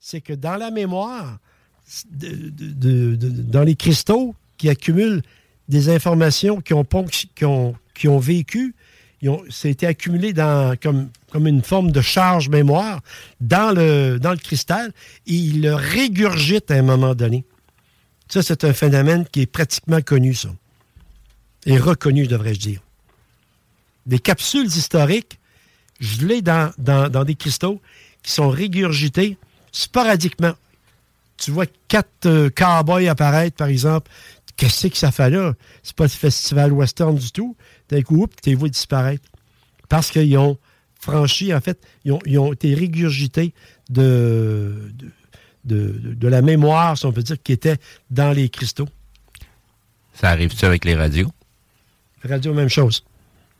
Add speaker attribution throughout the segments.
Speaker 1: C'est que dans la mémoire, dans les cristaux qui accumulent des informations qui ont, qui vécu, ça a été accumulé comme, une forme de charge mémoire dans le, cristal et il le régurgite à un moment donné. Ça, c'est un phénomène qui est pratiquement connu, ça. Et reconnu, devrais-je dire. Des capsules historiques gelées dans, dans, dans des cristaux qui sont régurgités sporadiquement. Tu vois quatre euh, cowboys apparaître, par exemple. Qu'est-ce que ça fait là? C'est pas le festival western du tout. D'un coup, les vois disparaître. Parce qu'ils ont franchi, en fait, ils ont, ils ont été régurgités de, de, de- de la mémoire, si on peut dire, qui était dans les cristaux.
Speaker 2: Ça arrive-tu avec les radios?
Speaker 1: Radio, même chose.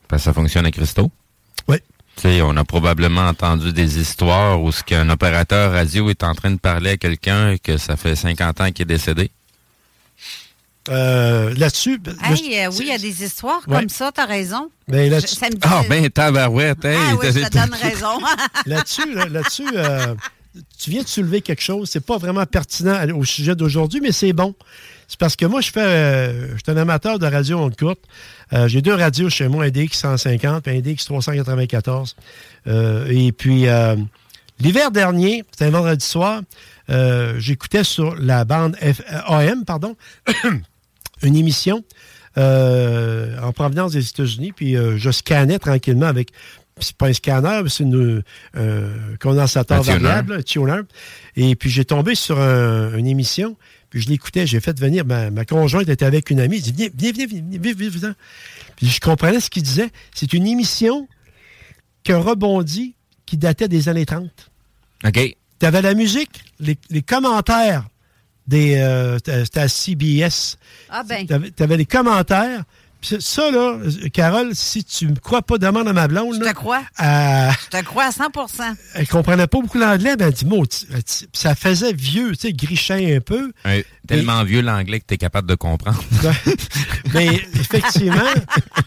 Speaker 2: Parce que ça fonctionne à cristaux? On a probablement entendu des histoires où ce qu'un opérateur radio est en train de parler à quelqu'un et que ça fait 50 ans qu'il est décédé.
Speaker 1: Euh, Là-dessus,
Speaker 3: Hey, euh, oui, il y a des histoires
Speaker 1: Ouais.
Speaker 3: comme ça, t'as raison.
Speaker 1: Ben, là-
Speaker 3: Je- ça me dit-
Speaker 2: Ah, ben, tabarouette, hey!
Speaker 3: Ah oui, je te
Speaker 2: t'as-
Speaker 3: donne raison.
Speaker 1: là-dessus, là- là-dessus, euh, tu viens de soulever quelque chose. C'est pas vraiment pertinent au sujet d'aujourd'hui, mais c'est bon. C'est parce que moi, euh, je suis un amateur de radio onde courte. Euh, J'ai deux radios chez moi, un DX 150 et un DX 394. Euh, et puis, l'hiver dernier, c'était un vendredi soir, j'écoutais sur la bande F- AM, pardon, une émission en provenance des États-Unis, puis je scannais tranquillement avec. C'est pas un scanner, c'est une euh, condensateur
Speaker 2: Un
Speaker 1: variable, un tuner. Et puis j'ai tombé sur un- une émission, puis je l'écoutais. J'ai fait venir ma, ma conjointe était avec une amie. Elle dit viens, viens, viens, viens, viens, viens, viens, viens. Puis je comprenais ce qu'il disait. C'est une émission qui a rebondi, qui datait des années 30.
Speaker 2: OK.
Speaker 1: Tu avais la musique, les, les commentaires des. euh, C'était à CBS.
Speaker 3: Ah ben.
Speaker 1: Tu avais, les commentaires. Ça, là, Carole, si tu me crois pas, demande à ma blonde.
Speaker 3: Je
Speaker 1: là,
Speaker 3: te crois.
Speaker 1: elle-
Speaker 3: Je te crois à 100%
Speaker 1: elle comprenait pas beaucoup l'anglais, mais elle dit, ça faisait vieux, tu sais, grichin un peu.
Speaker 2: Ouais, tellement vieux l'anglais que tu es capable de comprendre.
Speaker 1: Mais effectivement,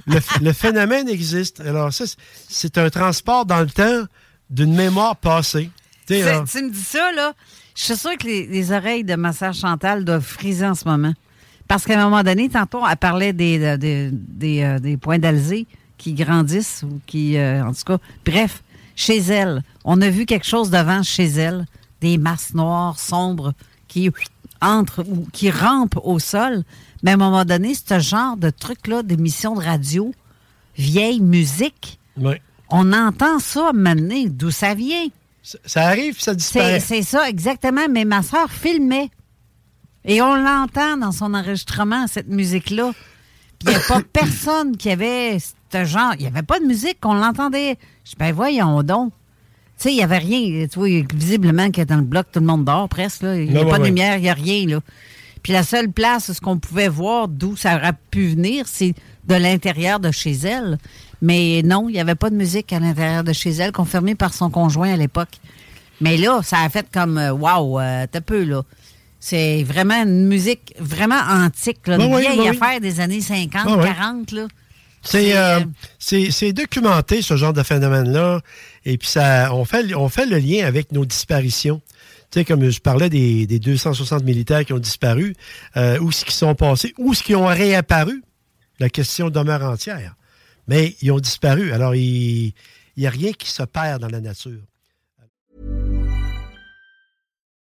Speaker 1: le, le phénomène existe. Alors ça, c'est- un transport dans le temps d'une mémoire passée. Tu
Speaker 3: me dis ça, là. Je suis sûre que les, les oreilles de ma sœur Chantal doivent friser en ce moment. Parce qu'à un moment donné, tantôt, elle parlait des, euh, des, des, euh, des points d'Alzé qui grandissent ou qui, euh, en tout cas, bref, chez elle, on a vu quelque chose devant chez elle, des masses noires, sombres, qui entrent ou qui rampent au sol. Mais à un moment donné, ce genre de truc-là, d'émission de radio, vieille musique, on entend ça maintenant, d'où ça vient?
Speaker 1: ça arrive, ça disparaît.
Speaker 3: c'est ça, exactement. Mais ma soeur filmait. Et on l'entend dans son enregistrement, cette musique-là. Puis il n'y a pas personne qui avait ce genre. Il n'y avait pas de musique, qu'on l'entendait. Je dis, ben voyons donc. Tu sais, il n'y avait rien. Tu vois, visiblement que dans le bloc, tout le monde dort presque. là. Il n'y a pas
Speaker 1: ouais,
Speaker 3: de lumière, il n'y a rien. Là. Puis la seule place, ce qu'on pouvait voir d'où ça aurait pu venir, c'est de l'intérieur de chez elle. Mais non, il n'y avait pas de musique à l'intérieur de chez elle, confirmée par son conjoint à l'époque. Mais là, ça a fait comme euh, Wow, euh, t'as peu, là. C'est vraiment une musique vraiment antique, là, une
Speaker 1: oui,
Speaker 3: vieille
Speaker 1: oui.
Speaker 3: affaire des années 50,
Speaker 1: Ben oui.
Speaker 3: 40, là.
Speaker 1: C'est euh, c'est- c'est documenté, ce genre de phénomène-là. Et puis, ça, on, fait, on fait le lien avec nos disparitions. Tu sais, comme je parlais des, des 260 militaires qui ont disparu, euh, où ce qui sont passés, où ce qui ont réapparu, la question demeure entière. Mais ils ont disparu. Alors, Il n'y a rien qui se perd dans la nature.